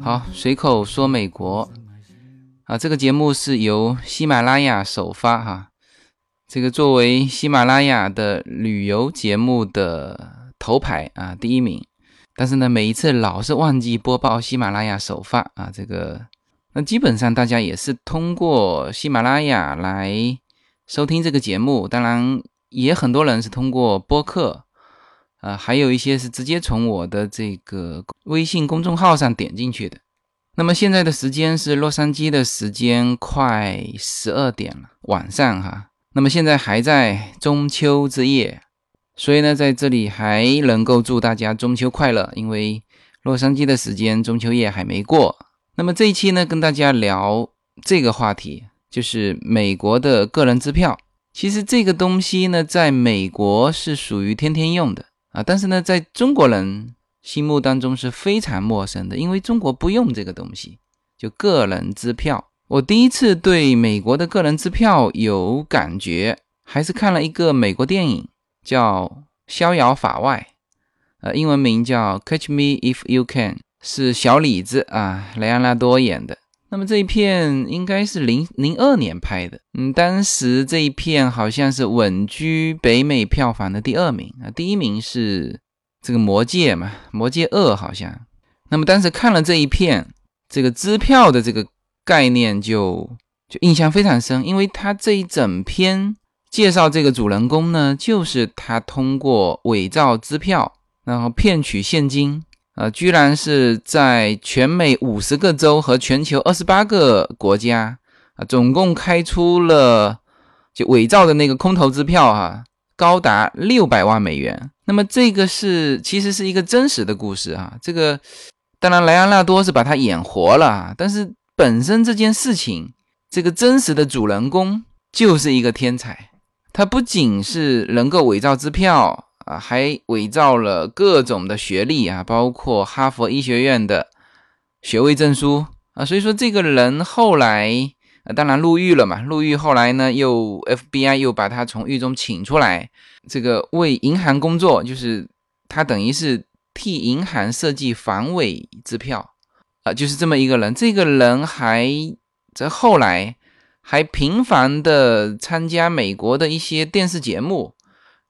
好，随口说美国啊，这个节目是由喜马拉雅首发哈。这个作为喜马拉雅的旅游节目的头牌啊，第一名。但是呢，每一次老是忘记播报喜马拉雅首发啊，这个那基本上大家也是通过喜马拉雅来收听这个节目。当然，也很多人是通过播客啊，还有一些是直接从我的这个微信公众号上点进去的。那么现在的时间是洛杉矶的时间，快十二点了，晚上哈。那么现在还在中秋之夜，所以呢，在这里还能够祝大家中秋快乐。因为洛杉矶的时间中秋夜还没过。那么这一期呢，跟大家聊这个话题，就是美国的个人支票。其实这个东西呢，在美国是属于天天用的啊，但是呢，在中国人心目当中是非常陌生的，因为中国不用这个东西，就个人支票。我第一次对美国的个人支票有感觉，还是看了一个美国电影，叫《逍遥法外》，呃，英文名叫《Catch Me If You Can》，是小李子啊，雷安纳多演的。那么这一片应该是零零二年拍的，嗯，当时这一片好像是稳居北美票房的第二名啊，第一名是这个《魔戒》嘛，《魔戒二》好像。那么当时看了这一片，这个支票的这个。概念就就印象非常深，因为他这一整篇介绍这个主人公呢，就是他通过伪造支票，然后骗取现金，呃，居然是在全美五十个州和全球二十八个国家啊，总共开出了就伪造的那个空头支票哈，高达六百万美元。那么这个是其实是一个真实的故事啊，这个当然莱昂纳多是把他演活了，但是。本身这件事情，这个真实的主人公就是一个天才。他不仅是能够伪造支票啊，还伪造了各种的学历啊，包括哈佛医学院的学位证书啊。所以说，这个人后来啊，当然入狱了嘛。入狱后来呢，又 FBI 又把他从狱中请出来，这个为银行工作，就是他等于是替银行设计防伪支票。啊，就是这么一个人。这个人还在后来还频繁的参加美国的一些电视节目，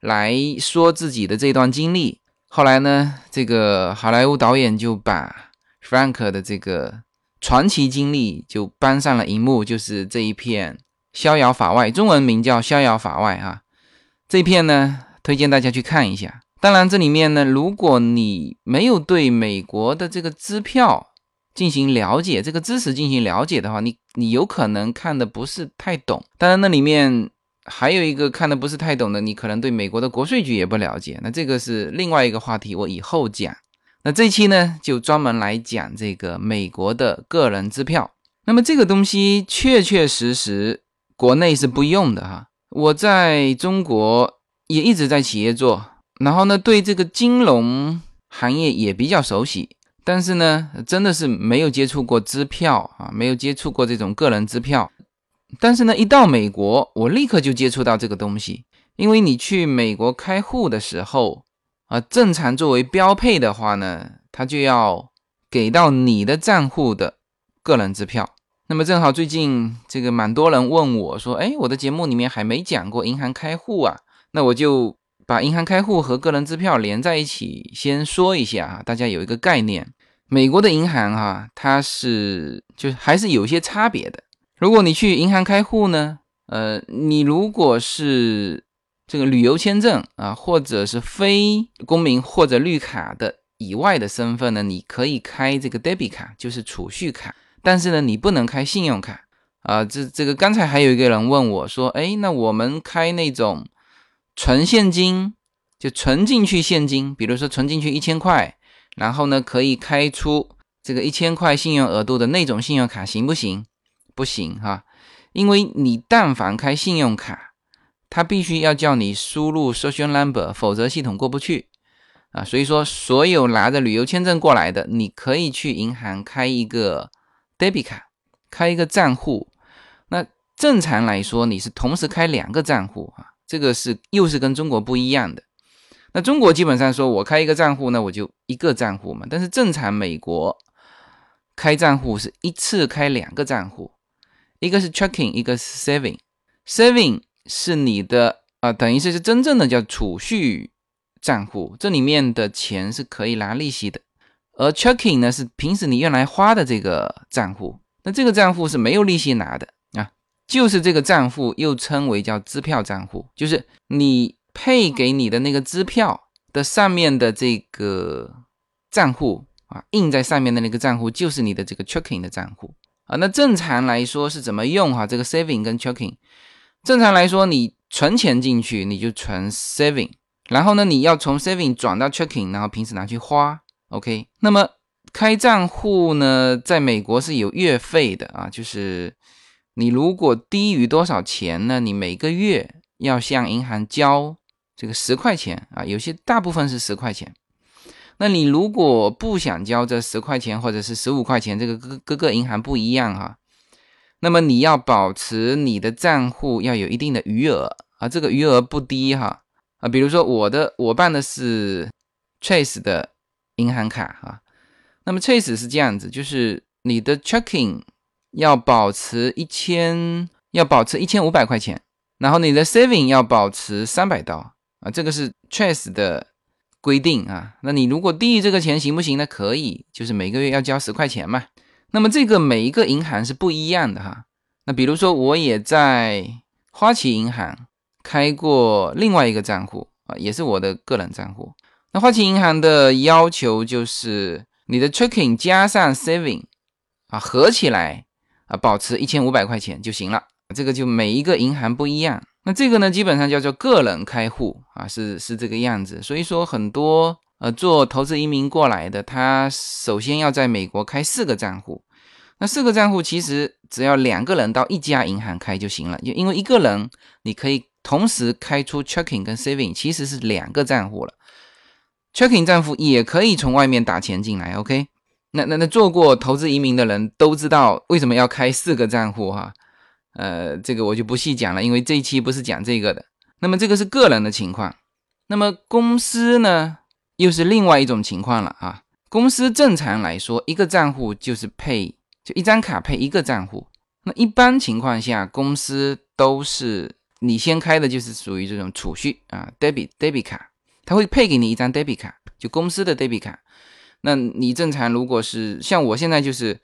来说自己的这段经历。后来呢，这个好莱坞导演就把 Frank 的这个传奇经历就搬上了荧幕，就是这一片《逍遥法外》，中文名叫《逍遥法外》啊。这一片呢，推荐大家去看一下。当然，这里面呢，如果你没有对美国的这个支票，进行了解这个知识进行了解的话，你你有可能看的不是太懂。当然，那里面还有一个看的不是太懂的，你可能对美国的国税局也不了解。那这个是另外一个话题，我以后讲。那这期呢，就专门来讲这个美国的个人支票。那么这个东西确确实实国内是不用的哈。我在中国也一直在企业做，然后呢，对这个金融行业也比较熟悉。但是呢，真的是没有接触过支票啊，没有接触过这种个人支票。但是呢，一到美国，我立刻就接触到这个东西。因为你去美国开户的时候啊，正常作为标配的话呢，他就要给到你的账户的个人支票。那么正好最近这个蛮多人问我说，哎，我的节目里面还没讲过银行开户啊，那我就。把银行开户和个人支票连在一起，先说一下啊，大家有一个概念。美国的银行哈，它是就还是有些差别的。如果你去银行开户呢，呃，你如果是这个旅游签证啊，或者是非公民或者绿卡的以外的身份呢，你可以开这个 debit 卡，就是储蓄卡。但是呢，你不能开信用卡啊。这这个刚才还有一个人问我说，哎，那我们开那种。存现金就存进去现金，比如说存进去一千块，然后呢可以开出这个一千块信用额度的那种信用卡行不行？不行哈，因为你但凡开信用卡，它必须要叫你输入 social number，否则系统过不去啊。所以说，所有拿着旅游签证过来的，你可以去银行开一个 debit 卡，开一个账户。那正常来说，你是同时开两个账户啊，这个是又是跟中国不一样的。那中国基本上说我开一个账户，那我就一个账户嘛。但是正常美国开账户是一次开两个账户。一个是 checking，一个是 saving。saving 是你的啊，等于是是真正的叫储蓄账户，这里面的钱是可以拿利息的。而 checking 呢是平时你用来花的这个账户，那这个账户是没有利息拿的啊，就是这个账户又称为叫支票账户，就是你配给你的那个支票的上面的这个账户啊，印在上面的那个账户就是你的这个 checking 的账户。啊，那正常来说是怎么用哈？这个 saving 跟 checking，正常来说，你存钱进去，你就存 saving，然后呢，你要从 saving 转到 checking，然后平时拿去花，OK。那么开账户呢，在美国是有月费的啊，就是你如果低于多少钱呢，你每个月要向银行交这个十块钱啊，有些大部分是十块钱。那你如果不想交这十块钱或者是十五块钱，这个各各个银行不一样哈。那么你要保持你的账户要有一定的余额啊，这个余额不低哈啊。比如说我的我办的是 Chase 的银行卡哈，那么 Chase 是这样子，就是你的 checking 要保持一千，要保持一千五百块钱，然后你的 saving 要保持三百刀啊，这个是 Chase 的。规定啊，那你如果低于这个钱行不行呢？可以，就是每个月要交十块钱嘛。那么这个每一个银行是不一样的哈。那比如说我也在花旗银行开过另外一个账户啊，也是我的个人账户。那花旗银行的要求就是你的 checking 加上 saving 啊，合起来啊，保持一千五百块钱就行了。这个就每一个银行不一样。那这个呢，基本上叫做个人开户啊，是是这个样子。所以说，很多呃做投资移民过来的，他首先要在美国开四个账户。那四个账户其实只要两个人到一家银行开就行了，就因为一个人你可以同时开出 checking 跟 saving，其实是两个账户了。checking 账户也可以从外面打钱进来，OK？那那那做过投资移民的人都知道为什么要开四个账户哈。呃，这个我就不细讲了，因为这一期不是讲这个的。那么这个是个人的情况，那么公司呢，又是另外一种情况了啊。公司正常来说，一个账户就是配，就一张卡配一个账户。那一般情况下，公司都是你先开的就是属于这种储蓄啊，debit debit 卡，他会配给你一张 debit 卡，就公司的 debit 卡。那你正常如果是像我现在就是。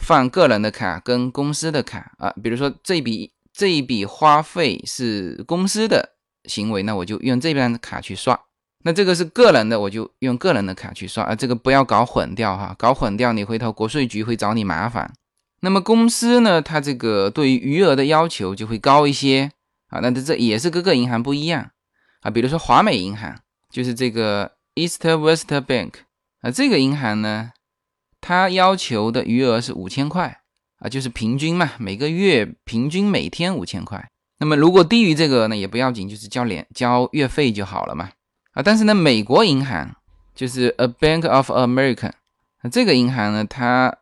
放个人的卡跟公司的卡啊，比如说这笔这一笔花费是公司的行为，那我就用这边的卡去刷。那这个是个人的，我就用个人的卡去刷啊。这个不要搞混掉哈，搞混掉你回头国税局会找你麻烦。那么公司呢，它这个对于余额的要求就会高一些啊。那这这也是各个银行不一样啊。比如说华美银行，就是这个 East West Bank 啊，这个银行呢。他要求的余额是五千块啊，就是平均嘛，每个月平均每天五千块。那么如果低于这个呢，也不要紧，就是交年交月费就好了嘛。啊，但是呢，美国银行就是 A Bank of America，这个银行呢，它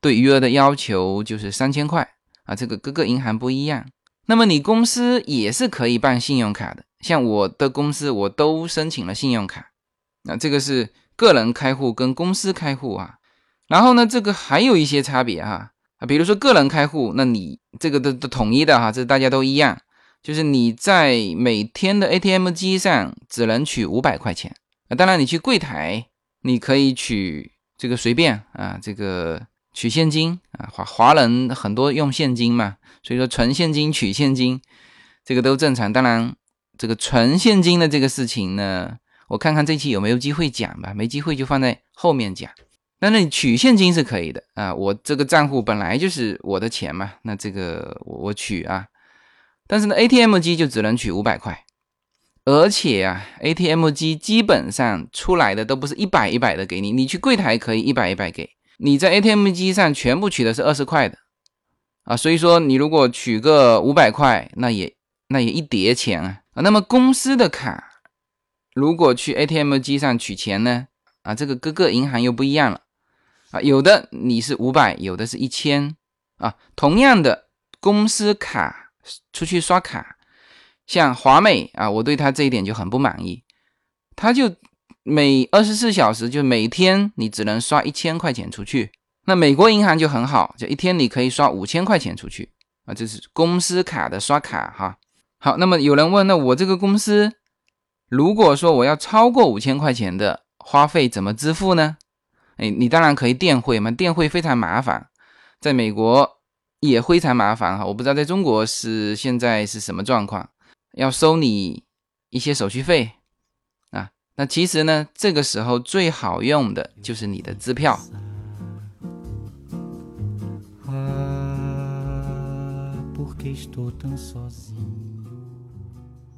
对余额的要求就是三千块啊。这个各个银行不一样。那么你公司也是可以办信用卡的，像我的公司我都申请了信用卡。那这个是个人开户跟公司开户啊。然后呢，这个还有一些差别哈啊，比如说个人开户，那你这个都都统一的哈，这大家都一样，就是你在每天的 ATM 机上只能取五百块钱啊，当然你去柜台你可以取这个随便啊，这个取现金啊，华华人很多用现金嘛，所以说存现金取现金这个都正常。当然这个存现金的这个事情呢，我看看这期有没有机会讲吧，没机会就放在后面讲。那那你取现金是可以的啊，我这个账户本来就是我的钱嘛，那这个我我取啊，但是呢，ATM 机就只能取五百块，而且啊，ATM 机基本上出来的都不是一百一百的给你，你去柜台可以一百一百给，你在 ATM 机上全部取的是二十块的。啊，所以说你如果取个五百块，那也那也一叠钱啊。啊。那么公司的卡如果去 ATM 机上取钱呢啊，这个各个银行又不一样了。啊，有的你是五百，有的是一千啊。同样的公司卡出去刷卡，像华美啊，我对他这一点就很不满意，他就。每二十四小时就每天你只能刷一千块钱出去，那美国银行就很好，就一天你可以刷五千块钱出去啊，这是公司卡的刷卡哈。好，那么有人问，那我这个公司如果说我要超过五千块钱的花费怎么支付呢？哎，你当然可以电汇嘛，电汇非常麻烦，在美国也非常麻烦哈。我不知道在中国是现在是什么状况，要收你一些手续费啊。那其实呢，这个时候最好用的就是你的支票。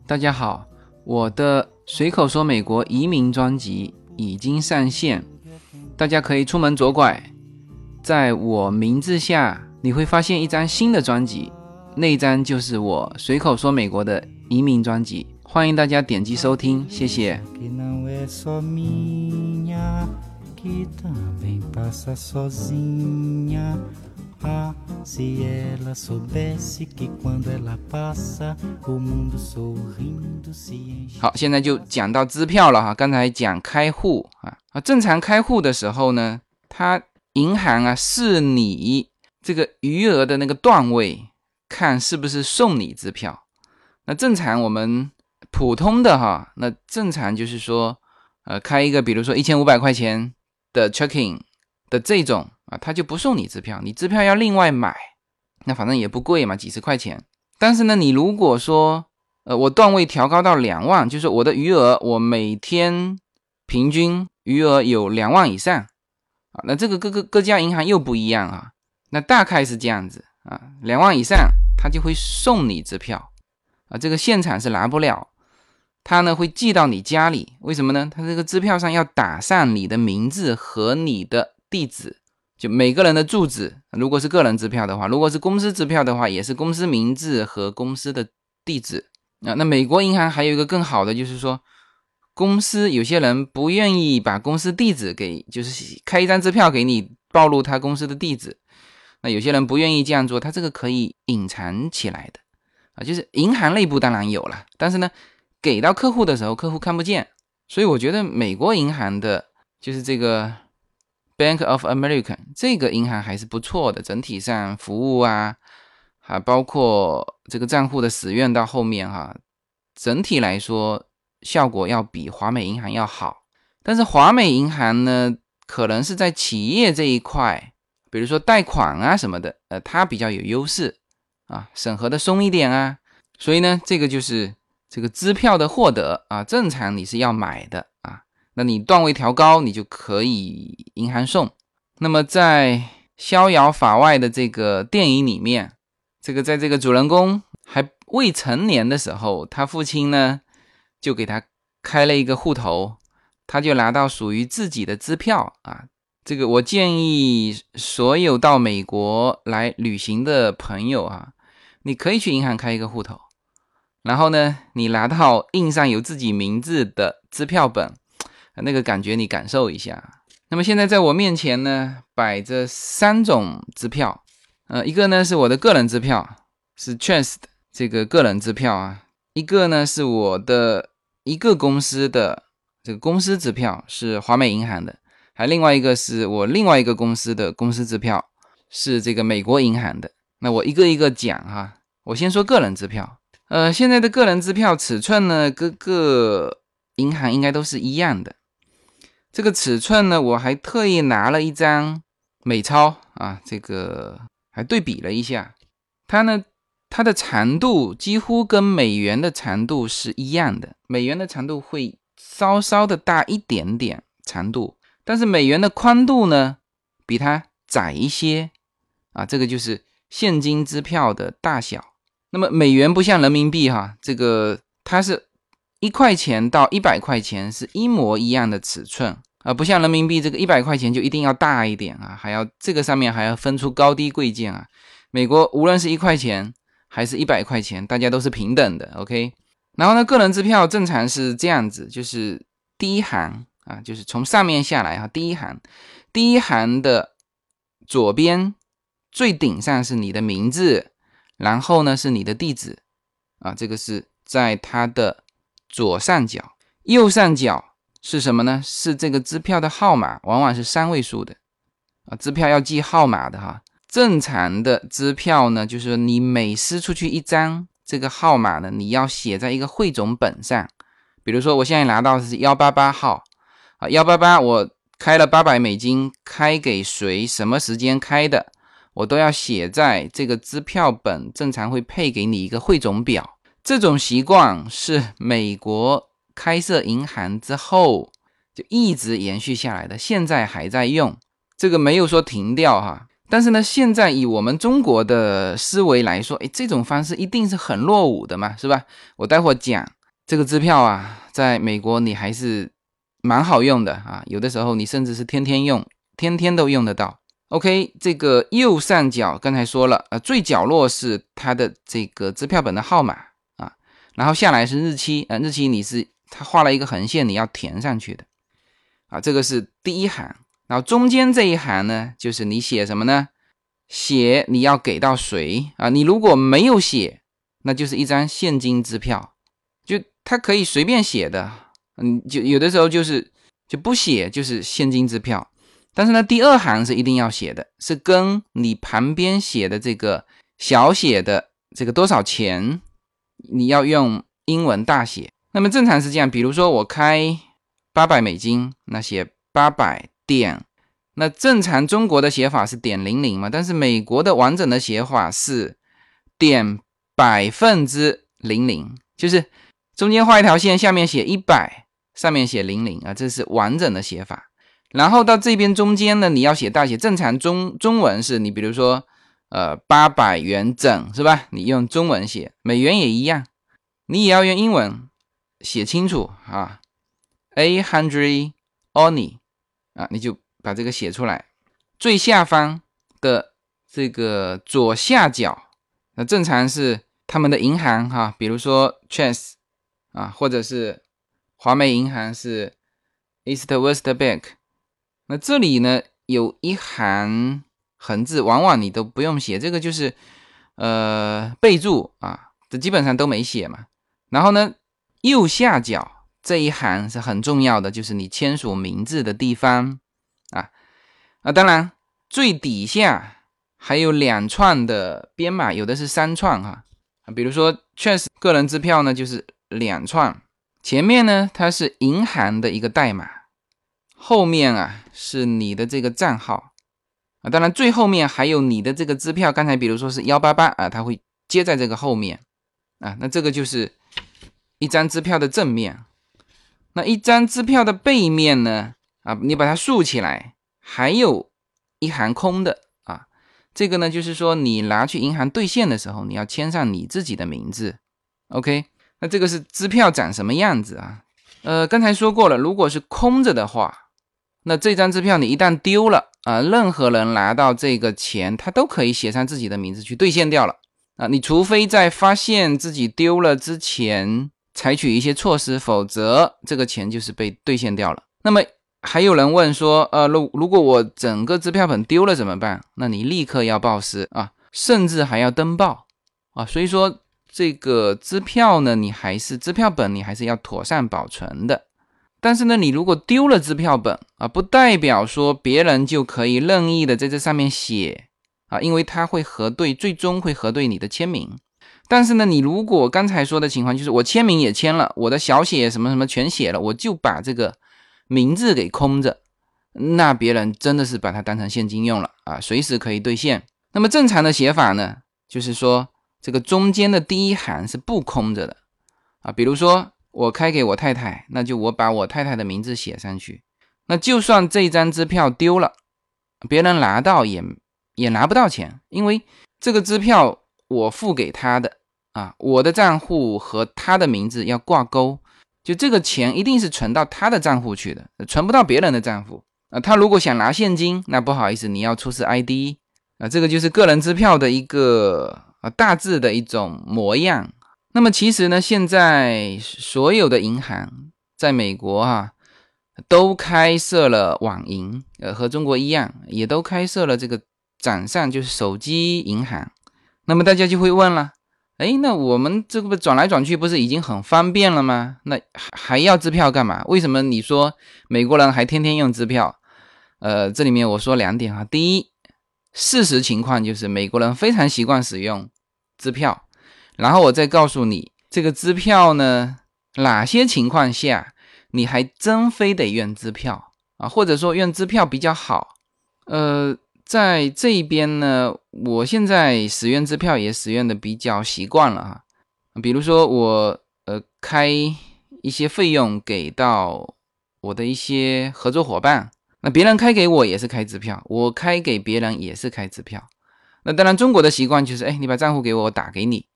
大家好，我的随口说美国移民专辑已经上线，大家可以出门左拐，在我名字下你会发现一张新的专辑，那张就是我随口说美国的移民专辑。欢迎大家点击收听，谢谢。好，现在就讲到支票了哈。刚才讲开户啊啊，正常开户的时候呢，它银行啊是你这个余额的那个段位，看是不是送你支票。那正常我们。普通的哈，那正常就是说，呃，开一个比如说一千五百块钱的 checking 的这种啊，他就不送你支票，你支票要另外买，那反正也不贵嘛，几十块钱。但是呢，你如果说，呃，我段位调高到两万，就是我的余额，我每天平均余额有两万以上啊，那这个各个各家银行又不一样啊，那大概是这样子啊，两万以上他就会送你支票啊，这个现场是拿不了。他呢会寄到你家里，为什么呢？他这个支票上要打上你的名字和你的地址，就每个人的住址。如果是个人支票的话，如果是公司支票的话，也是公司名字和公司的地址啊。那美国银行还有一个更好的，就是说，公司有些人不愿意把公司地址给，就是开一张支票给你暴露他公司的地址。那有些人不愿意这样做，他这个可以隐藏起来的啊，就是银行内部当然有了，但是呢。给到客户的时候，客户看不见，所以我觉得美国银行的，就是这个 Bank of America 这个银行还是不错的，整体上服务啊，还包括这个账户的使用到后面哈，整体来说效果要比华美银行要好。但是华美银行呢，可能是在企业这一块，比如说贷款啊什么的，呃，它比较有优势啊，审核的松一点啊，所以呢，这个就是。这个支票的获得啊，正常你是要买的，那你段位调高，你就可以银行送。那么在《逍遥法外》的这个电影里面，这个在这个主人公还未成年的时候，他父亲呢就给他开了一个户头，他就拿到属于自己的支票啊。这个我建议所有到美国来旅行的朋友啊，你可以去银行开一个户头。然后呢，你拿到印上有自己名字的支票本，那个感觉你感受一下。那么现在在我面前呢，摆着三种支票，呃，一个呢是我的个人支票，是 Trust 这个个人支票啊；一个呢是我的一个公司的这个公司支票，是华美银行的；还另外一个是我另外一个公司的公司支票，是这个美国银行的。那我一个一个讲哈，我先说个人支票。呃，现在的个人支票尺寸呢，各个银行应该都是一样的。这个尺寸呢，我还特意拿了一张美钞啊，这个还对比了一下，它呢，它的长度几乎跟美元的长度是一样的，美元的长度会稍稍的大一点点长度，但是美元的宽度呢，比它窄一些啊，这个就是现金支票的大小。那么美元不像人民币哈，这个它是一块钱到一百块钱是一模一样的尺寸啊，不像人民币这个一百块钱就一定要大一点啊，还要这个上面还要分出高低贵贱啊。美国无论是一块钱还是一百块钱，大家都是平等的。OK，然后呢，个人支票正常是这样子，就是第一行啊，就是从上面下来哈，第一行，第一行的左边最顶上是你的名字，然后呢是你的地址啊，这个是在它的左上角，右上角。是什么呢？是这个支票的号码，往往是三位数的啊。支票要记号码的哈。正常的支票呢，就是你每撕出去一张，这个号码呢，你要写在一个汇总本上。比如说，我现在拿到的是幺八八号啊，幺八八，我开了八百美金，开给谁？什么时间开的？我都要写在这个支票本。正常会配给你一个汇总表。这种习惯是美国。开设银行之后就一直延续下来的，现在还在用，这个没有说停掉哈。但是呢，现在以我们中国的思维来说，哎，这种方式一定是很落伍的嘛，是吧？我待会儿讲这个支票啊，在美国你还是蛮好用的啊，有的时候你甚至是天天用，天天都用得到。OK，这个右上角刚才说了，呃，最角落是它的这个支票本的号码，然后下来是日期，呃，日期你是。他画了一个横线，你要填上去的啊，这个是第一行。然后中间这一行呢，就是你写什么呢？写你要给到谁啊？你如果没有写，那就是一张现金支票，就他可以随便写的。嗯，就有的时候就是就不写，就是现金支票。但是呢，第二行是一定要写的，是跟你旁边写的这个小写的这个多少钱，你要用英文大写。那么正常是这样，比如说我开八百美金，那写八百点，那正常中国的写法是点零零嘛，但是美国的完整的写法是点百分之零零，就是中间画一条线，下面写一百，上面写零零啊，这是完整的写法。然后到这边中间呢，你要写大写，正常中中文是你比如说呃八百元整是吧？你用中文写，美元也一样，你也要用英文。写清楚啊，a hundred only 啊，你就把这个写出来。最下方的这个左下角，那正常是他们的银行哈，比如说 Chase 啊，或者是华美银行是 East West Bank。那这里呢有一行横字，往往你都不用写，这个就是呃备注啊，这基本上都没写嘛。然后呢？右下角这一行是很重要的，就是你签署名字的地方啊啊！当然，最底下还有两串的编码，有的是三串哈啊。比如说，确实个人支票呢就是两串，前面呢它是银行的一个代码，后面啊是你的这个账号啊。当然，最后面还有你的这个支票，刚才比如说是幺八八啊，它会接在这个后面啊。那这个就是。一张支票的正面，那一张支票的背面呢？啊，你把它竖起来，还有一行空的啊。这个呢，就是说你拿去银行兑现的时候，你要签上你自己的名字。OK，那这个是支票长什么样子啊？呃，刚才说过了，如果是空着的话，那这张支票你一旦丢了啊，任何人拿到这个钱，他都可以写上自己的名字去兑现掉了啊。你除非在发现自己丢了之前。采取一些措施，否则这个钱就是被兑现掉了。那么还有人问说，呃，如如果我整个支票本丢了怎么办？那你立刻要报失啊，甚至还要登报啊。所以说这个支票呢，你还是支票本，你还是要妥善保存的。但是呢，你如果丢了支票本啊，不代表说别人就可以任意的在这上面写啊，因为他会核对，最终会核对你的签名。但是呢，你如果刚才说的情况就是我签名也签了，我的小写什么什么全写了，我就把这个名字给空着，那别人真的是把它当成现金用了啊，随时可以兑现。那么正常的写法呢，就是说这个中间的第一行是不空着的啊。比如说我开给我太太，那就我把我太太的名字写上去，那就算这张支票丢了，别人拿到也也拿不到钱，因为这个支票我付给他的。啊，我的账户和他的名字要挂钩，就这个钱一定是存到他的账户去的，存不到别人的账户啊。他如果想拿现金，那不好意思，你要出示 ID 啊。这个就是个人支票的一个啊大致的一种模样。那么其实呢，现在所有的银行在美国啊，都开设了网银，呃，和中国一样，也都开设了这个掌上，就是手机银行。那么大家就会问了。哎，那我们这个转来转去不是已经很方便了吗？那还要支票干嘛？为什么你说美国人还天天用支票？呃，这里面我说两点啊。第一，事实情况就是美国人非常习惯使用支票。然后我再告诉你，这个支票呢，哪些情况下你还真非得用支票啊？或者说用支票比较好？呃。在这一边呢，我现在使用支票也使用的比较习惯了哈。比如说我呃开一些费用给到我的一些合作伙伴，那别人开给我也是开支票，我开给别人也是开支票。那当然中国的习惯就是，哎，你把账户给我，我打给你。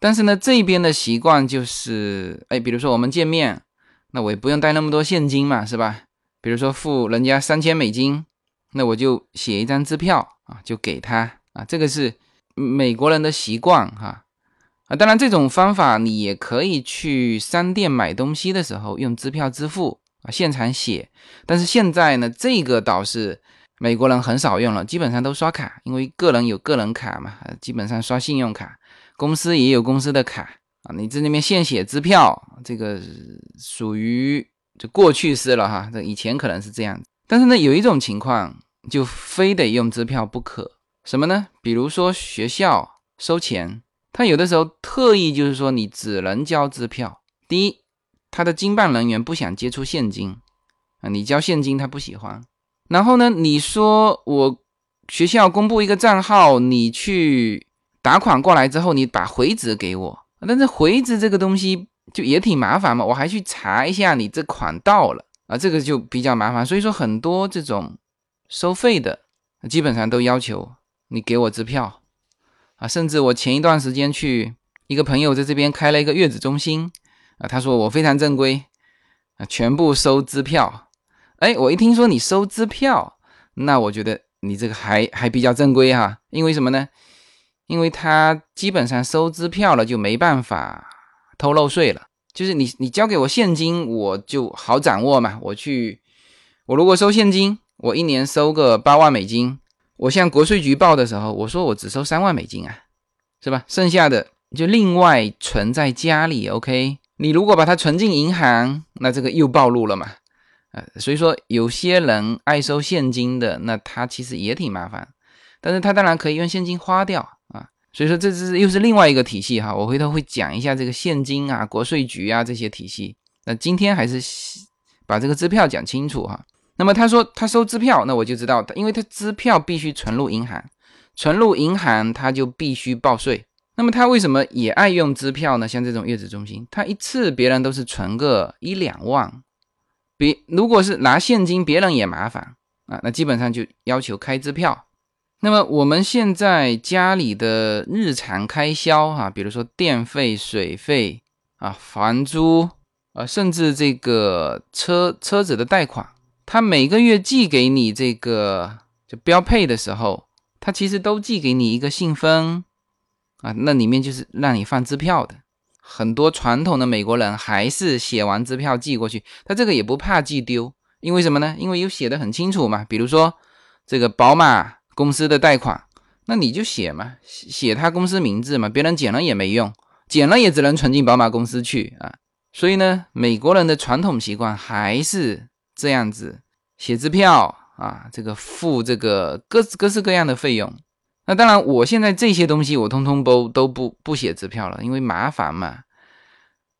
但是呢，这边的习惯就是，哎，比如说我们见面，那我也不用带那么多现金嘛，是吧？比如说付人家三千美金。那我就写一张支票啊，就给他啊，这个是美国人的习惯哈啊。当然，这种方法你也可以去商店买东西的时候用支票支付啊，现场写。但是现在呢，这个倒是美国人很少用了，基本上都刷卡，因为个人有个人卡嘛，基本上刷信用卡，公司也有公司的卡啊。你在那边现写支票，这个属于就过去式了哈。这以前可能是这样。但是呢，有一种情况就非得用支票不可，什么呢？比如说学校收钱，他有的时候特意就是说你只能交支票。第一，他的经办人员不想接触现金啊，你交现金他不喜欢。然后呢，你说我学校公布一个账号，你去打款过来之后，你把回执给我，但是回执这个东西就也挺麻烦嘛，我还去查一下你这款到了。啊，这个就比较麻烦，所以说很多这种收费的，基本上都要求你给我支票啊。甚至我前一段时间去一个朋友在这边开了一个月子中心啊，他说我非常正规啊，全部收支票。哎，我一听说你收支票，那我觉得你这个还还比较正规哈。因为什么呢？因为他基本上收支票了，就没办法偷漏税了。就是你，你交给我现金，我就好掌握嘛。我去，我如果收现金，我一年收个八万美金，我向国税局报的时候，我说我只收三万美金啊，是吧？剩下的就另外存在家里，OK？你如果把它存进银行，那这个又暴露了嘛？呃，所以说有些人爱收现金的，那他其实也挺麻烦，但是他当然可以用现金花掉。所以说，这是又是另外一个体系哈。我回头会讲一下这个现金啊、国税局啊这些体系。那今天还是把这个支票讲清楚哈。那么他说他收支票，那我就知道，因为他支票必须存入银行，存入银行他就必须报税。那么他为什么也爱用支票呢？像这种月子中心，他一次别人都是存个一两万，别如果是拿现金，别人也麻烦啊。那基本上就要求开支票。那么我们现在家里的日常开销哈，比如说电费、水费啊、房租啊，甚至这个车车子的贷款，他每个月寄给你这个就标配的时候，他其实都寄给你一个信封啊，那里面就是让你放支票的。很多传统的美国人还是写完支票寄过去，他这个也不怕寄丢，因为什么呢？因为有写的很清楚嘛，比如说这个宝马。公司的贷款，那你就写嘛，写他公司名字嘛，别人捡了也没用，捡了也只能存进宝马公司去啊。所以呢，美国人的传统习惯还是这样子，写支票啊，这个付这个各各式各样的费用。那当然，我现在这些东西我通通都都不不写支票了，因为麻烦嘛。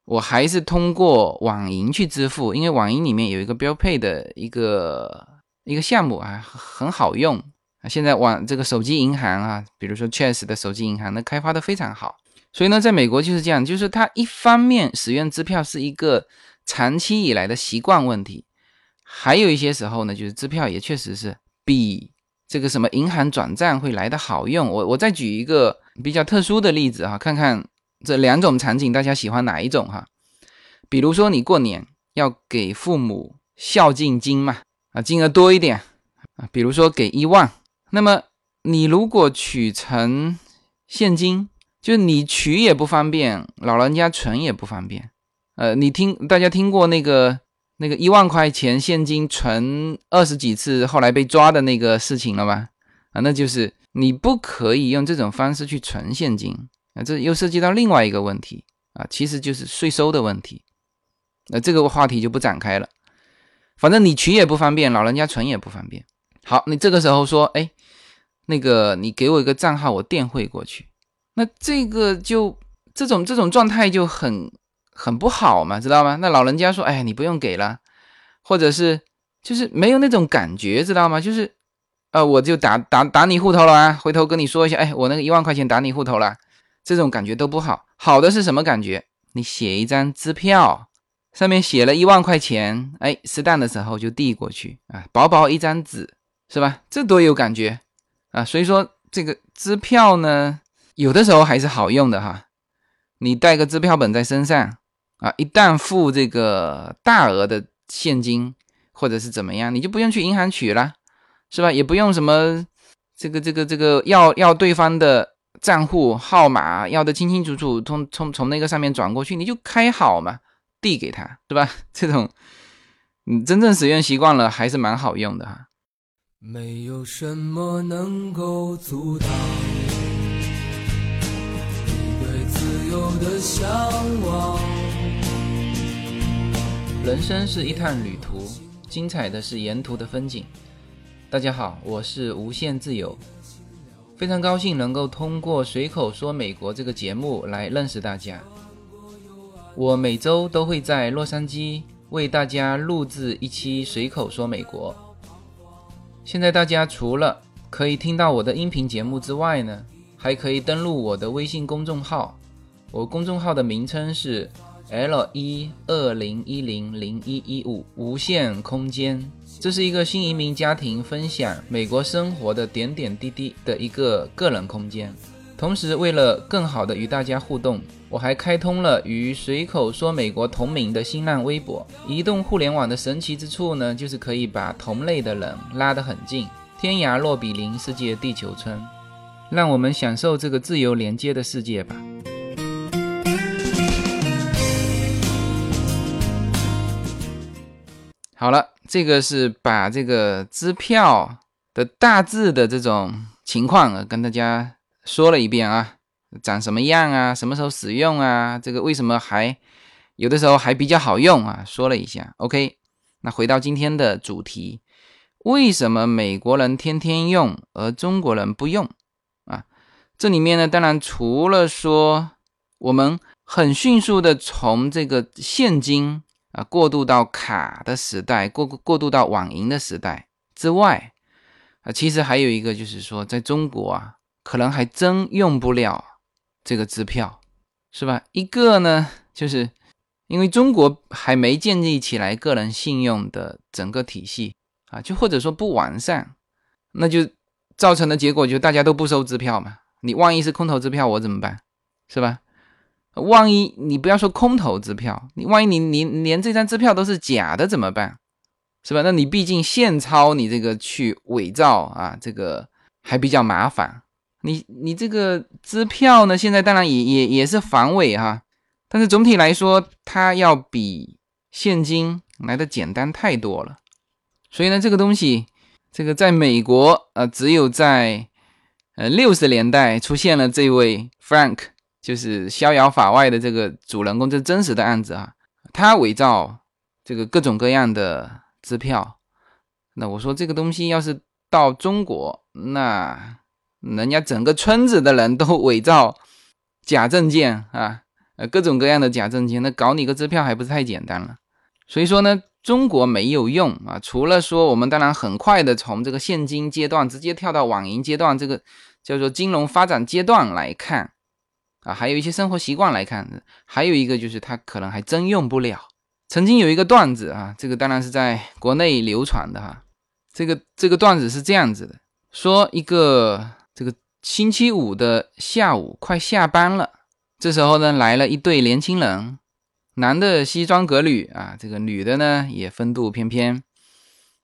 我还是通过网银去支付，因为网银里面有一个标配的一个一个项目啊，很好用。啊，现在网这个手机银行啊，比如说 Chase 的手机银行，那开发的非常好。所以呢，在美国就是这样，就是它一方面使用支票是一个长期以来的习惯问题，还有一些时候呢，就是支票也确实是比这个什么银行转账会来的好用。我我再举一个比较特殊的例子哈，看看这两种场景大家喜欢哪一种哈？比如说你过年要给父母孝敬金嘛，啊，金额多一点啊，比如说给一万，那么你如果取成现金，就是你取也不方便，老人家存也不方便。呃，你听大家听过那个那个一万块钱现金存二十几次，后来被抓的那个事情了吗？啊，那就是你不可以用这种方式去存现金啊，这又涉及到另外一个问题啊，其实就是税收的问题。那这个话题就不展开了。反正你取也不方便，老人家存也不方便。好，你这个时候说，哎，那个你给我一个账号，我电汇过去。那这个就这种这种状态就很很不好嘛，知道吗？那老人家说，哎，你不用给了，或者是就是没有那种感觉，知道吗？就是。呃，我就打打打你户头了啊！回头跟你说一下，哎，我那个一万块钱打你户头了，这种感觉都不好。好的是什么感觉？你写一张支票，上面写了一万块钱，哎，适当的时候就递过去啊，薄薄一张纸，是吧？这多有感觉啊！所以说这个支票呢，有的时候还是好用的哈。你带个支票本在身上啊，一旦付这个大额的现金或者是怎么样，你就不用去银行取了。是吧？也不用什么这个这个这个要要对方的账户号码，要的清清楚楚，从从从那个上面转过去，你就开好嘛，递给他，是吧？这种你真正使用习惯了，还是蛮好用的哈。没有什么能够阻挡你对自由的向往。人生是一趟旅途，精彩的是沿途的风景。大家好，我是无限自由，非常高兴能够通过随口说美国这个节目来认识大家。我每周都会在洛杉矶为大家录制一期随口说美国。现在大家除了可以听到我的音频节目之外呢，还可以登录我的微信公众号，我公众号的名称是 L 一二零一零零一一五无限空间。这是一个新移民家庭分享美国生活的点点滴滴的一个个人空间。同时，为了更好的与大家互动，我还开通了与“随口说美国”同名的新浪微博。移动互联网的神奇之处呢，就是可以把同类的人拉得很近，天涯若比邻，世界地球村。让我们享受这个自由连接的世界吧。好了。这个是把这个支票的大致的这种情况啊，跟大家说了一遍啊，长什么样啊，什么时候使用啊，这个为什么还有的时候还比较好用啊，说了一下。OK，那回到今天的主题，为什么美国人天天用，而中国人不用啊？这里面呢，当然除了说我们很迅速的从这个现金。啊，过渡到卡的时代，过过渡到网银的时代之外，啊，其实还有一个就是说，在中国啊，可能还真用不了这个支票，是吧？一个呢，就是因为中国还没建立起来个人信用的整个体系啊，就或者说不完善，那就造成的结果就大家都不收支票嘛。你万一是空头支票，我怎么办？是吧？万一你不要说空头支票，你万一你你连这张支票都是假的怎么办？是吧？那你毕竟现钞，你这个去伪造啊，这个还比较麻烦。你你这个支票呢，现在当然也也也是防伪哈，但是总体来说，它要比现金来的简单太多了。所以呢，这个东西，这个在美国呃，只有在呃六十年代出现了这位 Frank。就是逍遥法外的这个主人公，这真实的案子啊，他伪造这个各种各样的支票。那我说这个东西要是到中国，那人家整个村子的人都伪造假证件啊，呃，各种各样的假证件，那搞你个支票还不是太简单了？所以说呢，中国没有用啊，除了说我们当然很快的从这个现金阶段直接跳到网银阶段，这个叫做金融发展阶段来看。啊，还有一些生活习惯来看，还有一个就是他可能还真用不了。曾经有一个段子啊，这个当然是在国内流传的哈。这个这个段子是这样子的：说一个这个星期五的下午快下班了，这时候呢来了一对年轻人，男的西装革履啊，这个女的呢也风度翩翩，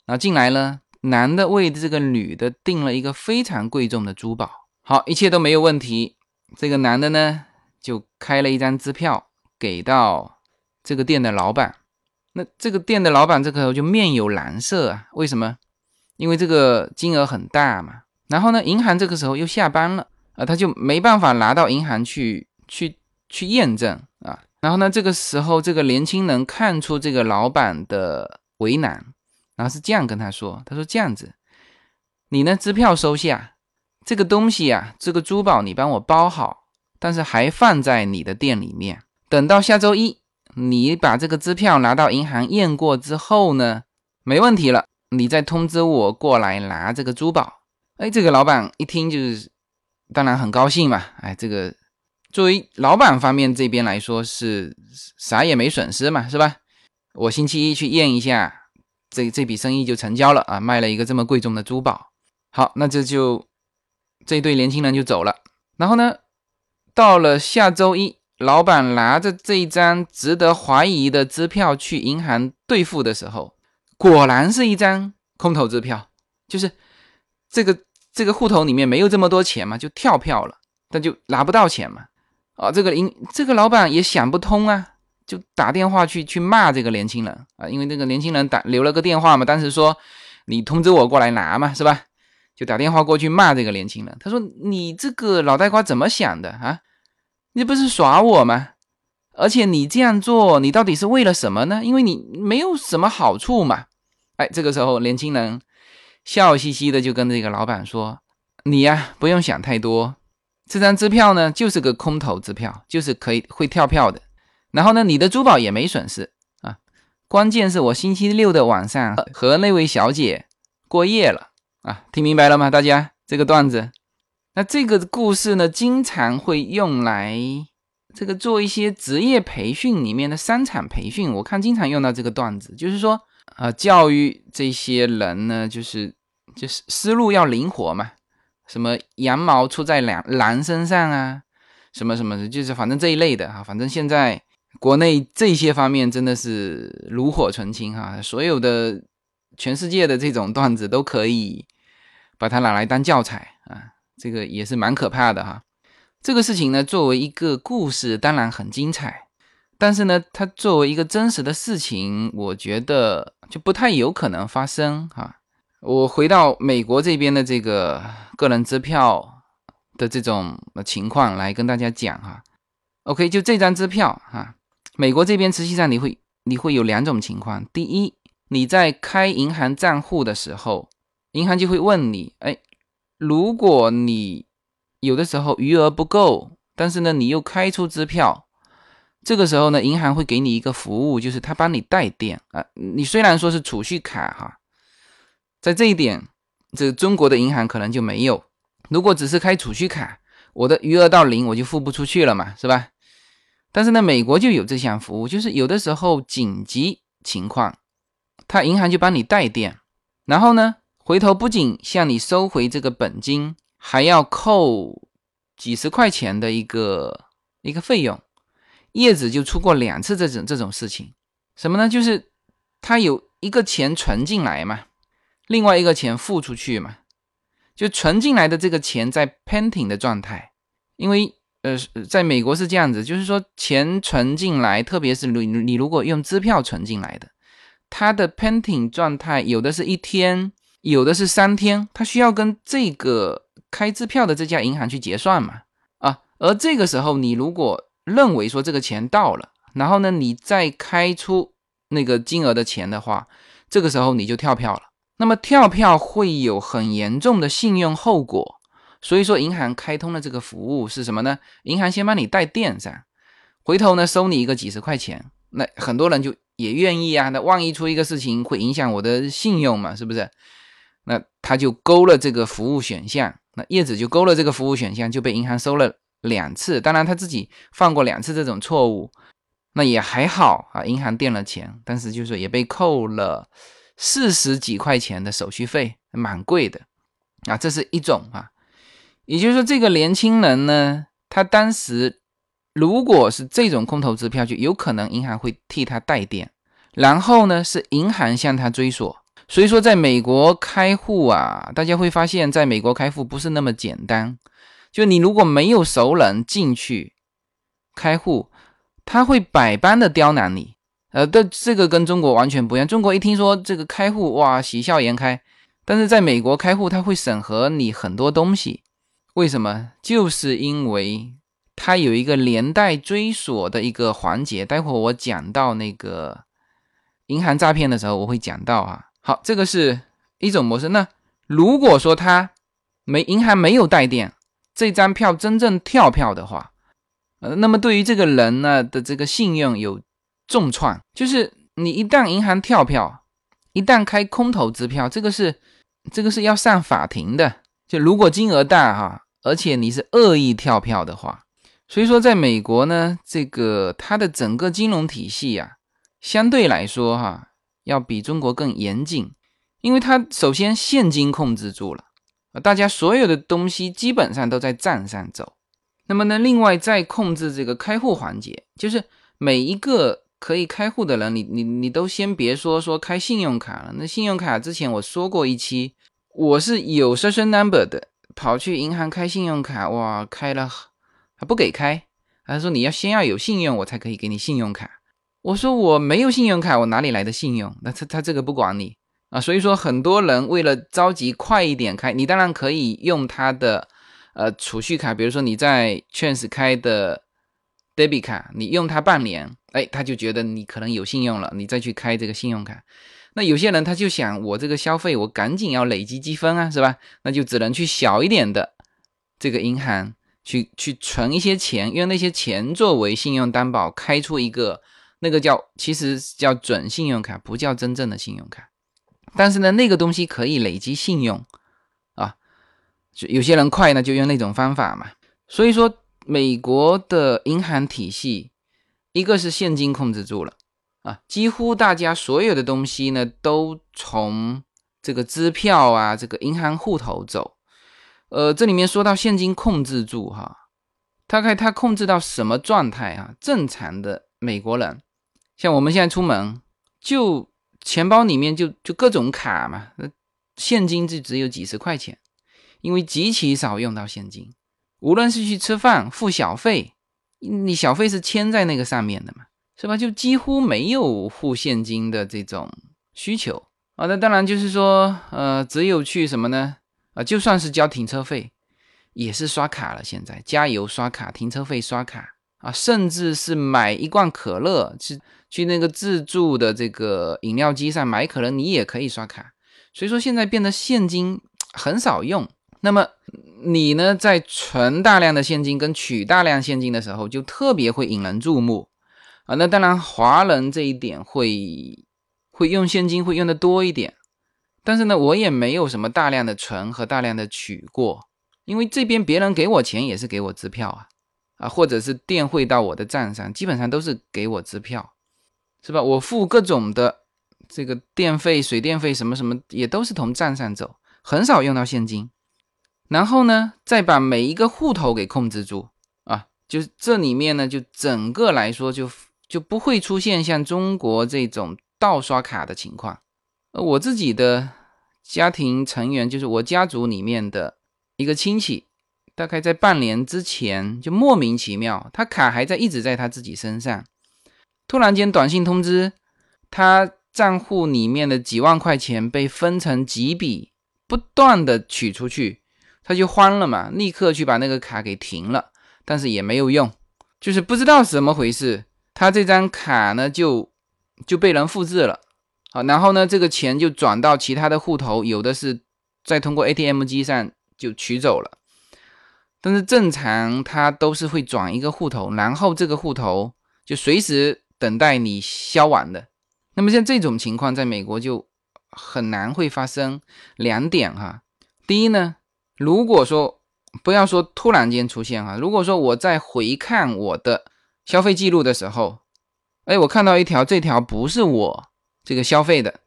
然后进来了，男的为这个女的订了一个非常贵重的珠宝，好，一切都没有问题。这个男的呢就开了一张支票给到这个店的老板，那这个店的老板这个时候就面有难色啊，为什么？因为这个金额很大嘛。然后呢，银行这个时候又下班了啊，他就没办法拿到银行去去去验证啊。然后呢，这个时候这个年轻人看出这个老板的为难，然后是这样跟他说：“他说这样子，你呢支票收下，这个东西呀，这个珠宝你帮我包好，但是还放在你的店里面。等到下周一，你把这个支票拿到银行验过之后呢，没问题了，你再通知我过来拿这个珠宝。”哎，这个老板一听就是，当然很高兴嘛。哎，这个。作为老板方面这边来说是啥也没损失嘛，是吧？我星期一去验一下，这这笔生意就成交了啊，卖了一个这么贵重的珠宝。好，那这就这对年轻人就走了。然后呢，到了下周一，老板拿着这一张值得怀疑的支票去银行兑付的时候，果然是一张空头支票，就是这个这个户头里面没有这么多钱嘛，就跳票了，但就拿不到钱嘛。啊，这个银这个老板也想不通啊，就打电话去去骂这个年轻人啊，因为那个年轻人打留了个电话嘛，当时说你通知我过来拿嘛，是吧？就打电话过去骂这个年轻人，他说你这个脑袋瓜怎么想的啊？你不是耍我吗？而且你这样做，你到底是为了什么呢？因为你没有什么好处嘛。哎，这个时候年轻人笑嘻嘻的就跟这个老板说，你呀不用想太多。这张支票呢，就是个空头支票，就是可以会跳票的。然后呢，你的珠宝也没损失啊。关键是我星期六的晚上和那位小姐过夜了啊。听明白了吗？大家这个段子，那这个故事呢，经常会用来这个做一些职业培训里面的商场培训。我看经常用到这个段子，就是说啊，教育这些人呢，就是就是思路要灵活嘛。什么羊毛出在狼狼身上啊？什么什么的，就是反正这一类的哈。反正现在国内这些方面真的是炉火纯青哈，所有的全世界的这种段子都可以把它拿来当教材啊。这个也是蛮可怕的哈。这个事情呢，作为一个故事当然很精彩，但是呢，它作为一个真实的事情，我觉得就不太有可能发生哈。我回到美国这边的这个个人支票的这种情况来跟大家讲哈。OK，就这张支票哈，美国这边实际上你会你会有两种情况。第一，你在开银行账户的时候，银行就会问你，哎，如果你有的时候余额不够，但是呢你又开出支票，这个时候呢银行会给你一个服务，就是他帮你带电啊。你虽然说是储蓄卡哈。在这一点，这中国的银行可能就没有。如果只是开储蓄卡，我的余额到零，我就付不出去了嘛，是吧？但是呢，美国就有这项服务，就是有的时候紧急情况，他银行就帮你带电，然后呢，回头不仅向你收回这个本金，还要扣几十块钱的一个一个费用。叶子就出过两次这种这种事情，什么呢？就是他有一个钱存进来嘛。另外一个钱付出去嘛，就存进来的这个钱在 pending 的状态，因为呃，在美国是这样子，就是说钱存进来，特别是你你如果用支票存进来的，它的 pending 状态有的是一天，有的是三天，它需要跟这个开支票的这家银行去结算嘛，啊，而这个时候你如果认为说这个钱到了，然后呢，你再开出那个金额的钱的话，这个时候你就跳票了。那么跳票会有很严重的信用后果，所以说银行开通的这个服务是什么呢？银行先帮你带电上，回头呢收你一个几十块钱，那很多人就也愿意啊。那万一出一个事情会影响我的信用嘛，是不是？那他就勾了这个服务选项，那叶子就勾了这个服务选项，就被银行收了两次。当然他自己犯过两次这种错误，那也还好啊，银行垫了钱，但是就是也被扣了。四十几块钱的手续费蛮贵的啊，这是一种啊，也就是说，这个年轻人呢，他当时如果是这种空头支票，就有可能银行会替他代垫，然后呢是银行向他追索。所以说，在美国开户啊，大家会发现，在美国开户不是那么简单。就你如果没有熟人进去开户，他会百般的刁难你。呃，但这个跟中国完全不一样。中国一听说这个开户，哇，喜笑颜开。但是在美国开户，他会审核你很多东西。为什么？就是因为它有一个连带追索的一个环节。待会我讲到那个银行诈骗的时候，我会讲到啊。好，这个是一种模式。那如果说他没银行没有带电，这张票真正跳票的话，呃，那么对于这个人呢的这个信用有重创。就是你一旦银行跳票，一旦开空头支票，这个是这个是要上法庭的。就如果金额大哈，而且你是恶意跳票的话，所以说在美国呢，这个它的整个金融体系啊，相对来说哈。要比中国更严谨，因为它首先现金控制住了，大家所有的东西基本上都在账上走。那么呢，另外再控制这个开户环节，就是每一个可以开户的人，你你你都先别说说开信用卡了。那信用卡之前我说过一期，我是有 social number 的，跑去银行开信用卡，哇，开了还不给开，他说你要先要有信用，我才可以给你信用卡。我说我没有信用卡，我哪里来的信用？那他他这个不管你啊，所以说很多人为了着急快一点开，你当然可以用他的呃储蓄卡，比如说你在 Chance 开的 debit 卡，你用它半年，哎，他就觉得你可能有信用了，你再去开这个信用卡。那有些人他就想我这个消费我赶紧要累积积分啊，是吧？那就只能去小一点的这个银行去去存一些钱，用那些钱作为信用担保，开出一个。那个叫其实叫准信用卡，不叫真正的信用卡。但是呢，那个东西可以累积信用啊，就有些人快呢，就用那种方法嘛。所以说，美国的银行体系，一个是现金控制住了啊，几乎大家所有的东西呢，都从这个支票啊，这个银行户头走。呃，这里面说到现金控制住哈，大概他控制到什么状态啊？正常的美国人。像我们现在出门，就钱包里面就就各种卡嘛，那现金就只有几十块钱，因为极其少用到现金。无论是去吃饭付小费，你小费是签在那个上面的嘛，是吧？就几乎没有付现金的这种需求啊。那当然就是说，呃，只有去什么呢？啊，就算是交停车费，也是刷卡了。现在加油刷卡，停车费刷卡啊，甚至是买一罐可乐去。去那个自助的这个饮料机上买可能你也可以刷卡。所以说现在变得现金很少用。那么你呢，在存大量的现金跟取大量现金的时候，就特别会引人注目啊。那当然，华人这一点会会用现金会用的多一点。但是呢，我也没有什么大量的存和大量的取过，因为这边别人给我钱也是给我支票啊啊，或者是电汇到我的账上，基本上都是给我支票。是吧？我付各种的这个电费、水电费什么什么，也都是从账上走，很少用到现金。然后呢，再把每一个户头给控制住啊，就是这里面呢，就整个来说就就不会出现像中国这种盗刷卡的情况。呃，我自己的家庭成员，就是我家族里面的一个亲戚，大概在半年之前就莫名其妙，他卡还在一直在他自己身上。突然间，短信通知他账户里面的几万块钱被分成几笔，不断的取出去，他就慌了嘛，立刻去把那个卡给停了，但是也没有用，就是不知道怎么回事，他这张卡呢就就被人复制了，好，然后呢这个钱就转到其他的户头，有的是再通过 ATM 机上就取走了，但是正常它都是会转一个户头，然后这个户头就随时。等待你消完的，那么像这种情况，在美国就很难会发生两点哈。第一呢，如果说不要说突然间出现哈，如果说我在回看我的消费记录的时候，哎，我看到一条这条不是我这个消费的，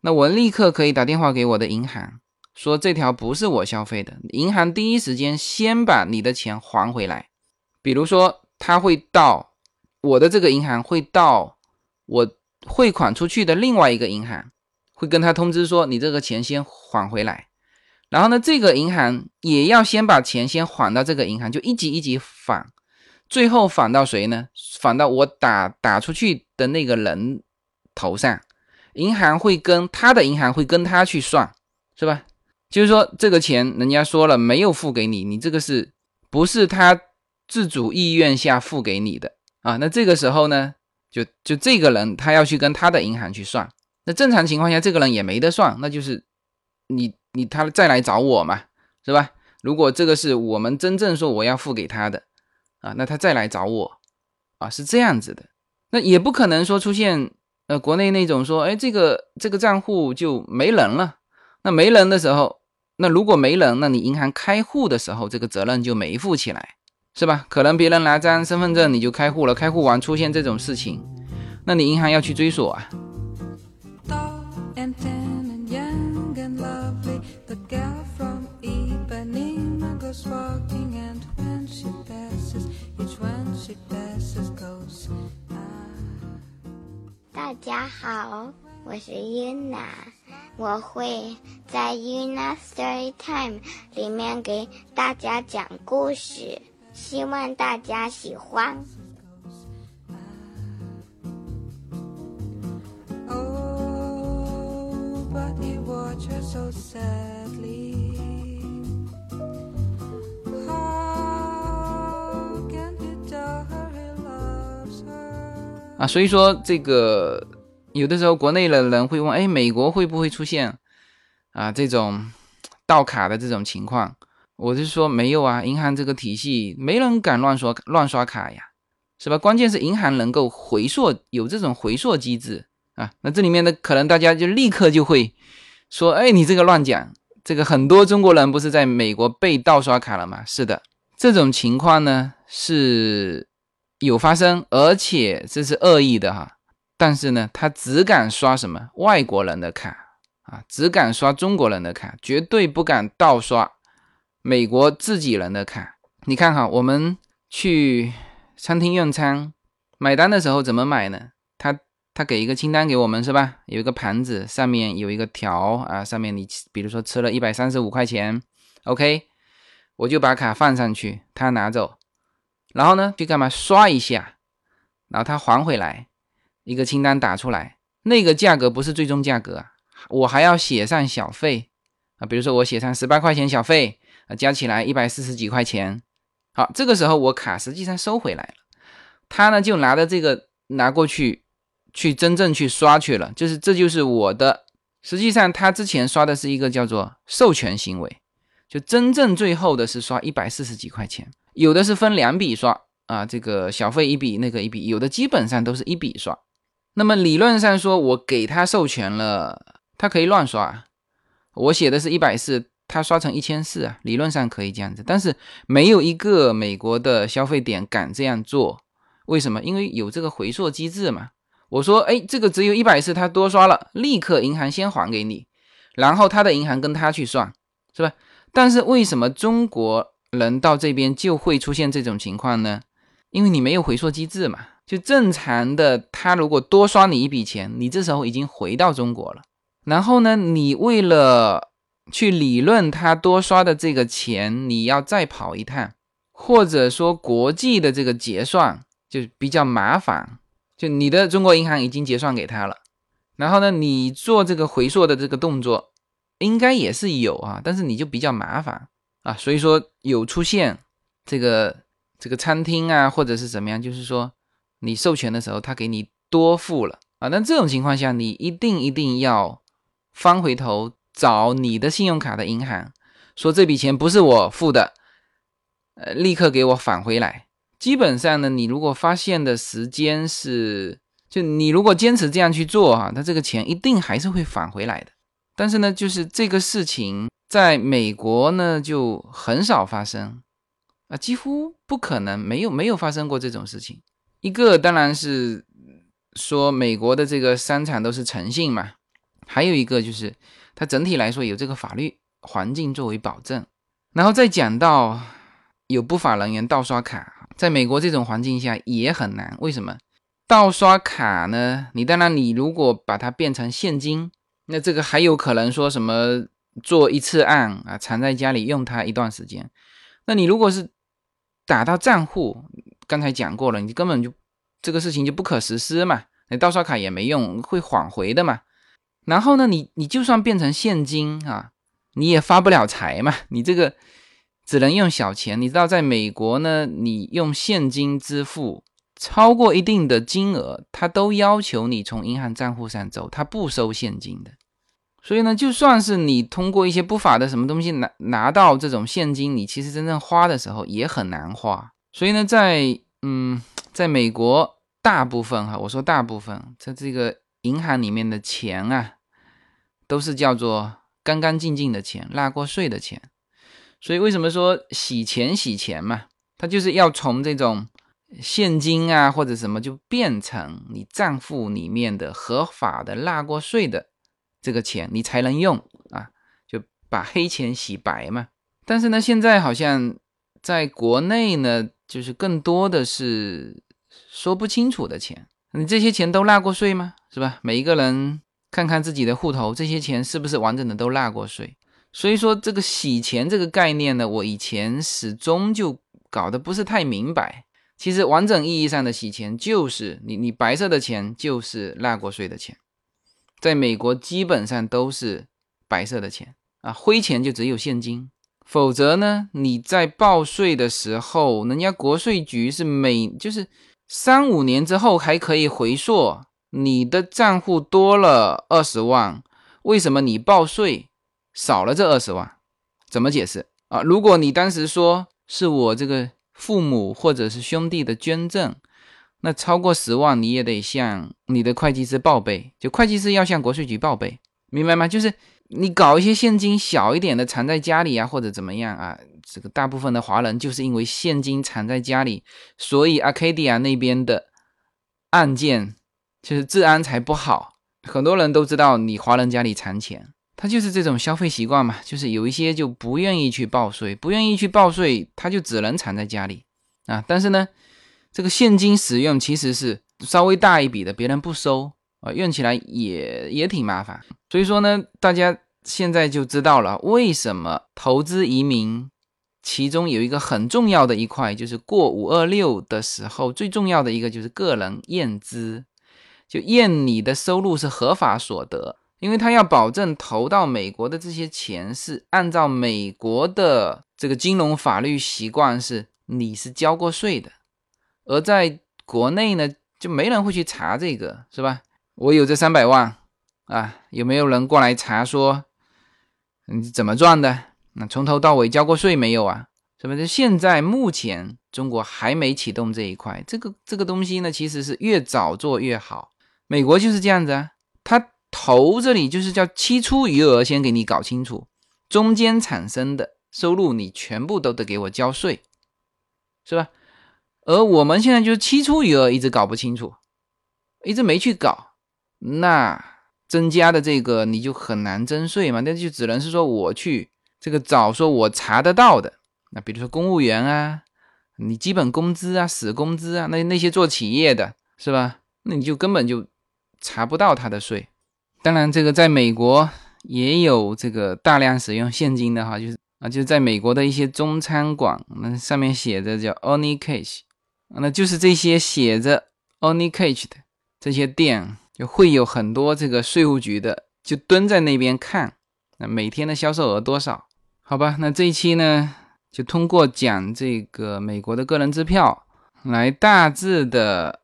那我立刻可以打电话给我的银行，说这条不是我消费的，银行第一时间先把你的钱还回来。比如说他会到我的这个银行，会到我汇款出去的另外一个银行，会跟他通知说，你这个钱先还回来。然后呢，这个银行也要先把钱先还到这个银行，就一级一级返，最后返到谁呢？返到我打打出去的那个人头上，银行会跟他的银行会跟他去算，是吧？就是说这个钱人家说了没有付给你，你这个是不是他自主意愿下付给你的啊？那这个时候呢，就就这个人他要去跟他的银行去算，那正常情况下这个人也没得算，那就是你。你他再来找我嘛，是吧？如果这个是我们真正说我要付给他的啊，那他再来找我啊，是这样子的。那也不可能说出现呃国内那种说，哎，这个这个账户就没人了。那没人的时候，那如果没人，那你银行开户的时候这个责任就没负起来，是吧？可能别人拿张身份证你就开户了，开户完出现这种事情，那你银行要去追索啊。大家好，我是 Yuna，我会在 Yuna Story Time 里面给大家讲故事，希望大家喜欢。啊，所以说这个有的时候国内的人会问，哎，美国会不会出现啊这种盗卡的这种情况？我是说没有啊，银行这个体系没人敢乱刷乱刷卡呀，是吧？关键是银行能够回溯，有这种回溯机制啊。那这里面的可能大家就立刻就会说，哎，你这个乱讲，这个很多中国人不是在美国被盗刷卡了吗？是的，这种情况呢是。有发生，而且这是恶意的哈，但是呢，他只敢刷什么外国人的卡啊，只敢刷中国人的卡，绝对不敢盗刷美国自己人的卡。你看哈，我们去餐厅用餐买单的时候怎么买呢？他他给一个清单给我们是吧？有一个盘子，上面有一个条啊，上面你比如说吃了一百三十五块钱，OK，我就把卡放上去，他拿走。然后呢，去干嘛？刷一下，然后他还回来一个清单打出来，那个价格不是最终价格，我还要写上小费啊，比如说我写上十八块钱小费啊，加起来一百四十几块钱。好，这个时候我卡实际上收回来了，他呢就拿着这个拿过去去真正去刷去了，就是这就是我的。实际上他之前刷的是一个叫做授权行为，就真正最后的是刷一百四十几块钱。有的是分两笔刷啊，这个小费一笔，那个一笔，有的基本上都是一笔刷。那么理论上说，我给他授权了，他可以乱刷。我写的是一百四，他刷成一千四啊，理论上可以这样子。但是没有一个美国的消费点敢这样做，为什么？因为有这个回溯机制嘛。我说，哎，这个只有一百四，他多刷了，立刻银行先还给你，然后他的银行跟他去算，是吧？但是为什么中国？人到这边就会出现这种情况呢，因为你没有回溯机制嘛。就正常的，他如果多刷你一笔钱，你这时候已经回到中国了。然后呢，你为了去理论他多刷的这个钱，你要再跑一趟，或者说国际的这个结算就比较麻烦。就你的中国银行已经结算给他了，然后呢，你做这个回溯的这个动作，应该也是有啊，但是你就比较麻烦。啊，所以说有出现这个这个餐厅啊，或者是怎么样，就是说你授权的时候，他给你多付了啊。那这种情况下，你一定一定要翻回头找你的信用卡的银行，说这笔钱不是我付的，呃，立刻给我返回来。基本上呢，你如果发现的时间是，就你如果坚持这样去做哈，他这个钱一定还是会返回来的。但是呢，就是这个事情。在美国呢，就很少发生啊，几乎不可能，没有没有发生过这种事情。一个当然是说美国的这个商场都是诚信嘛，还有一个就是它整体来说有这个法律环境作为保证。然后再讲到有不法人员盗刷卡，在美国这种环境下也很难。为什么？盗刷卡呢？你当然，你如果把它变成现金，那这个还有可能说什么做一次案啊，藏在家里用它一段时间。那你如果是打到账户，刚才讲过了，你根本就这个事情就不可实施嘛。你盗刷卡也没用，会返回的嘛。然后呢，你你就算变成现金啊，你也发不了财嘛。你这个只能用小钱。你知道，在美国呢，你用现金支付。超过一定的金额，他都要求你从银行账户上走，他不收现金的。所以呢，就算是你通过一些不法的什么东西拿拿到这种现金，你其实真正花的时候也很难花。所以呢，在嗯，在美国大部分哈，我说大部分在这个银行里面的钱啊，都是叫做干干净净的钱，纳过税的钱。所以为什么说洗钱洗钱嘛？它就是要从这种。现金啊，或者什么，就变成你账户里面的合法的纳过税的这个钱，你才能用啊，就把黑钱洗白嘛。但是呢，现在好像在国内呢，就是更多的是说不清楚的钱。你这些钱都纳过税吗？是吧？每一个人看看自己的户头，这些钱是不是完整的都纳过税？所以说，这个洗钱这个概念呢，我以前始终就搞得不是太明白。其实完整意义上的洗钱，就是你你白色的钱就是纳过税的钱，在美国基本上都是白色的钱啊，灰钱就只有现金。否则呢，你在报税的时候，人家国税局是每就是三五年之后还可以回溯你的账户多了二十万，为什么你报税少了这二十万？怎么解释啊？如果你当时说是我这个。父母或者是兄弟的捐赠，那超过十万你也得向你的会计师报备，就会计师要向国税局报备，明白吗？就是你搞一些现金小一点的藏在家里啊，或者怎么样啊？这个大部分的华人就是因为现金藏在家里，所以 Arcadia 那边的案件就是治安才不好，很多人都知道你华人家里藏钱。他就是这种消费习惯嘛，就是有一些就不愿意去报税，不愿意去报税，他就只能藏在家里啊。但是呢，这个现金使用其实是稍微大一笔的，别人不收啊，用起来也也挺麻烦。所以说呢，大家现在就知道了为什么投资移民，其中有一个很重要的一块，就是过五二六的时候，最重要的一个就是个人验资，就验你的收入是合法所得。因为他要保证投到美国的这些钱是按照美国的这个金融法律习惯，是你是交过税的，而在国内呢，就没人会去查这个，是吧？我有这三百万啊，有没有人过来查说你怎么赚的？那从头到尾交过税没有啊？是不是？现在目前中国还没启动这一块，这个这个东西呢，其实是越早做越好。美国就是这样子啊，他。头这里就是叫期初余额，先给你搞清楚，中间产生的收入你全部都得给我交税，是吧？而我们现在就是期初余额一直搞不清楚，一直没去搞，那增加的这个你就很难征税嘛，那就只能是说我去这个找说我查得到的，那比如说公务员啊，你基本工资啊、死工资啊，那那些做企业的是吧？那你就根本就查不到他的税。当然，这个在美国也有这个大量使用现金的哈，就是啊，就是在美国的一些中餐馆，那上面写着叫 Only Cash，那就是这些写着 Only Cash 的这些店，就会有很多这个税务局的就蹲在那边看，那每天的销售额多少？好吧，那这一期呢，就通过讲这个美国的个人支票，来大致的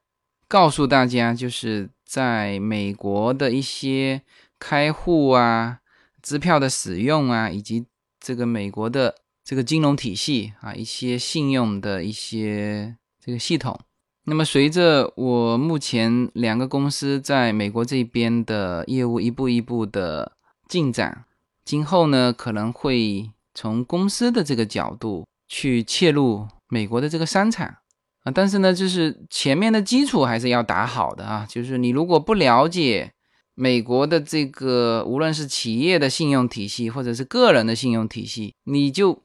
告诉大家，就是。在美国的一些开户啊、支票的使用啊，以及这个美国的这个金融体系啊，一些信用的一些这个系统。那么，随着我目前两个公司在美国这边的业务一步一步的进展，今后呢可能会从公司的这个角度去切入美国的这个商场。啊，但是呢，就是前面的基础还是要打好的啊。就是你如果不了解美国的这个，无论是企业的信用体系，或者是个人的信用体系，你就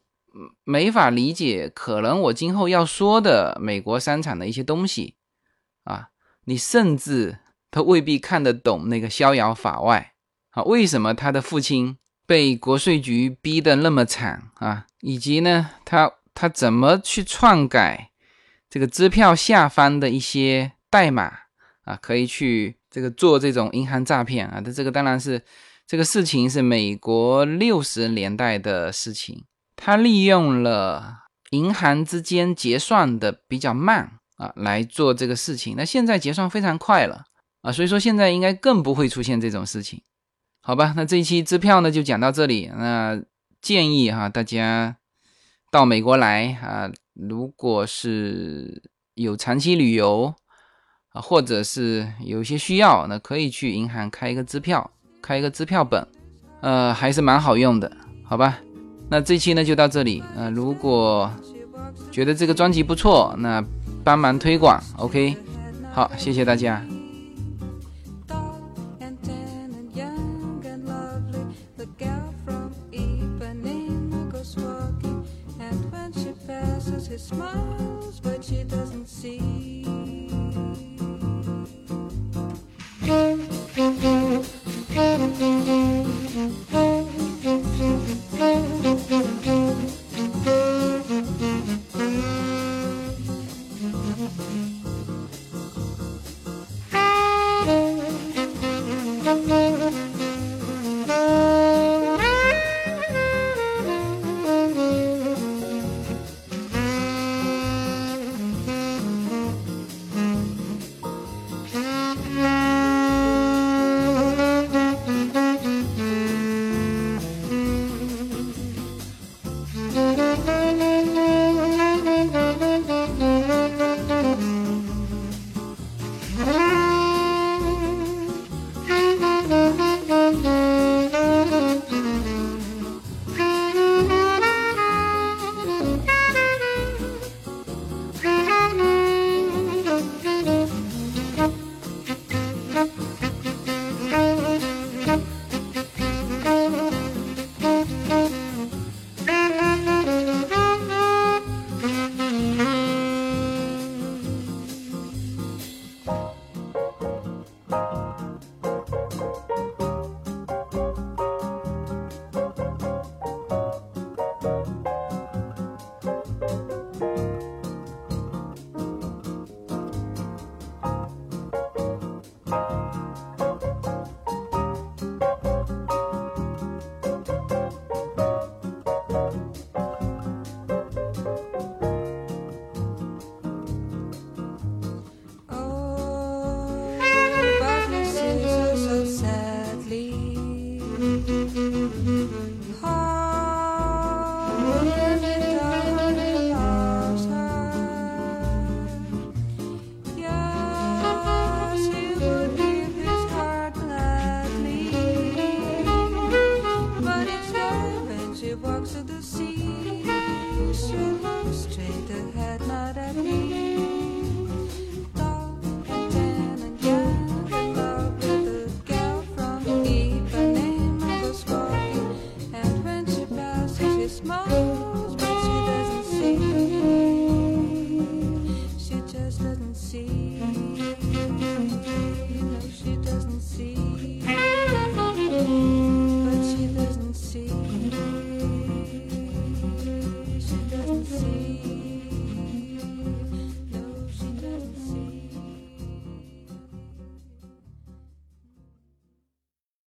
没法理解，可能我今后要说的美国商场的一些东西啊，你甚至他未必看得懂那个逍遥法外啊。为什么他的父亲被国税局逼得那么惨啊？以及呢，他他怎么去篡改这个支票下方的一些代码啊？可以去这个做这种银行诈骗啊？这这个当然是。这个事情是美国六十年代的事情，他利用了银行之间结算的比较慢啊来做这个事情。那现在结算非常快了啊，所以说现在应该更不会出现这种事情，好吧？那这一期支票呢就讲到这里。那建议哈大家到美国来啊，如果是有长期旅游啊，或者是有些需要，那可以去银行开一个支票。开一个支票本，呃，还是蛮好用的，好吧？那这期呢就到这里，呃，如果觉得这个专辑不错，那帮忙推广，OK？好，谢谢大家。